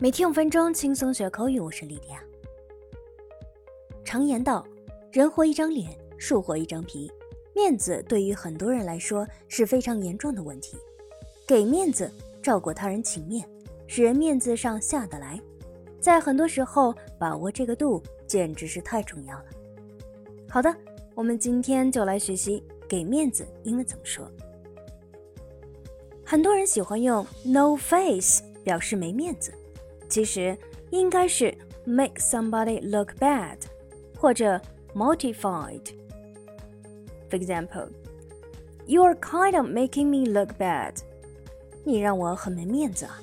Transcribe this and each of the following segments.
每天五分钟轻松学口语，我是莉迪亚。常言道，人活一张脸，树活一张皮。面子对于很多人来说是非常严重的问题。给面子，照顾他人情面，使人面子上下得来，在很多时候把握这个度，简直是太重要了。好的，我们今天就来学习给面子英文怎么说。很多人喜欢用 no face 表示没面子。其实应该是 make somebody look bad，或者 mortified。For example, you are kind of making me look bad。你让我很没面子啊。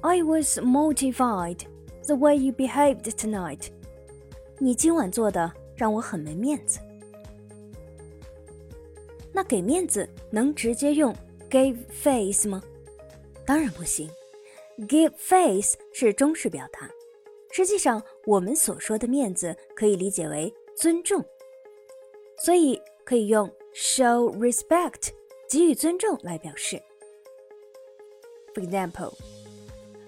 I was mortified the way you behaved tonight。你今晚做的让我很没面子。那给面子能直接用 give face 吗？当然不行。 Give face 是中式表达，实际上我们所说的面子可以理解为尊重，所以可以用 show respect 给予尊重来表示。For example,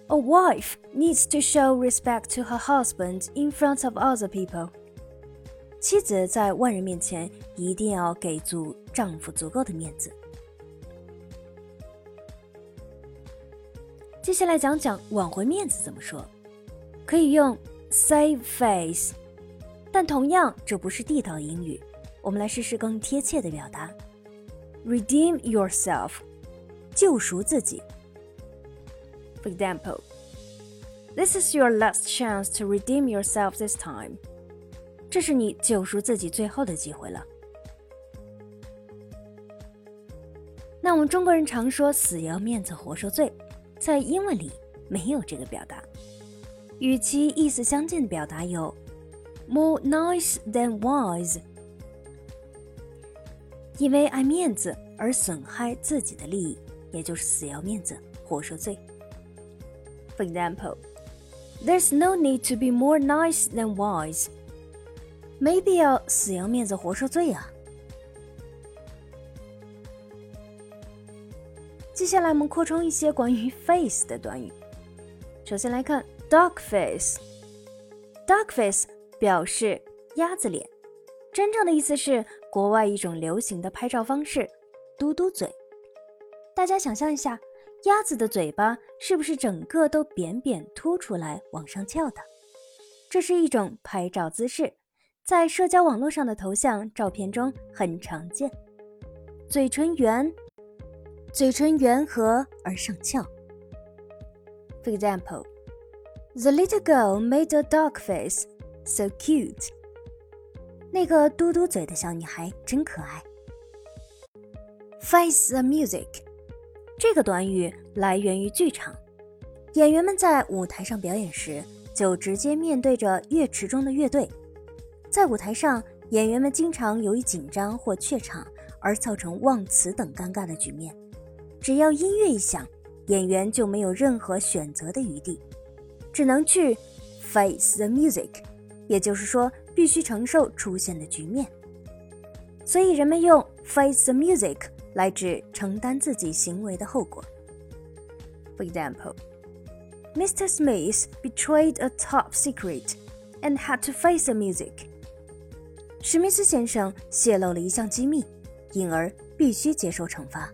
a wife needs to show respect to her husband in front of other people. 妻子在外人面前一定要给足丈夫足够的面子。接下来讲讲挽回面子怎么说，可以用 save face，但同样这不是地道英语，我们来试试更贴切的表达，redeem yourself，救赎自己。For example, this is your last chance to redeem yourself this time。这是你救赎自己最后的机会了。那我们中国人常说死要面子活受罪。在英文里没有这个表达，与其意思相近的表达有 more nice than wise，因为爱面子而损害自己的利益，也就是死要面子活受罪。For example, there's no need to be more nice than wise，没必要死要面子活受罪啊。接下来我们扩充一些关于 face 的短语。首先来看 duck face。duck face 表示鸭子脸，真正的意思是国外一种流行的拍照方式——嘟嘟嘴。大家想象一下，鸭子的嘴巴是不是整个都扁扁凸出来往上翘的？这是一种拍照姿势，在社交网络上的头像照片中很常见。嘴唇圆。嘴唇圆和而上翘。For example, the little girl made a duck face, so cute. 那个嘟嘟嘴的小女孩真可爱。Face the music，这个短语来源于剧场，演员们在舞台上表演时就直接面对着乐池中的乐队。在舞台上，演员们经常由于紧张或怯场而造成忘词等尴尬的局面。只要音乐一响，演员就没有任何选择的余地，只能去 face the music，也就是说，必须承受出现的局面。所以人们用 face the music 来指承担自己行为的后果。For example, Mr. Smith betrayed a top secret and had to face the music. 史密斯先生泄露了一项机密，因而必须接受惩罚。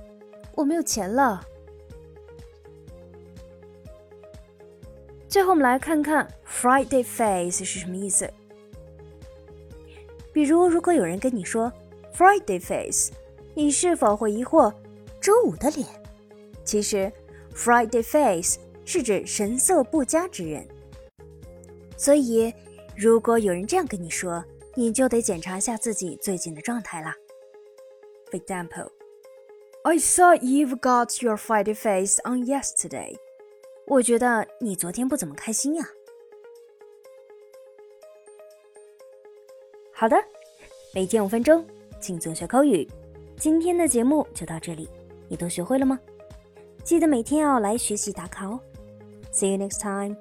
我没有钱了。最后，我们来看看 Friday face 是什么意思。比如，如果有人跟你说 Friday face，你是否会疑惑周五的脸？其实，Friday face 是指神色不佳之人。所以，如果有人这样跟你说，你就得检查一下自己最近的状态啦。For example。I saw you've got your fighty face on yesterday。我觉得你昨天不怎么开心呀。好的，每天五分钟，轻松学口语。今天的节目就到这里，你都学会了吗？记得每天要来学习打卡哦。See you next time.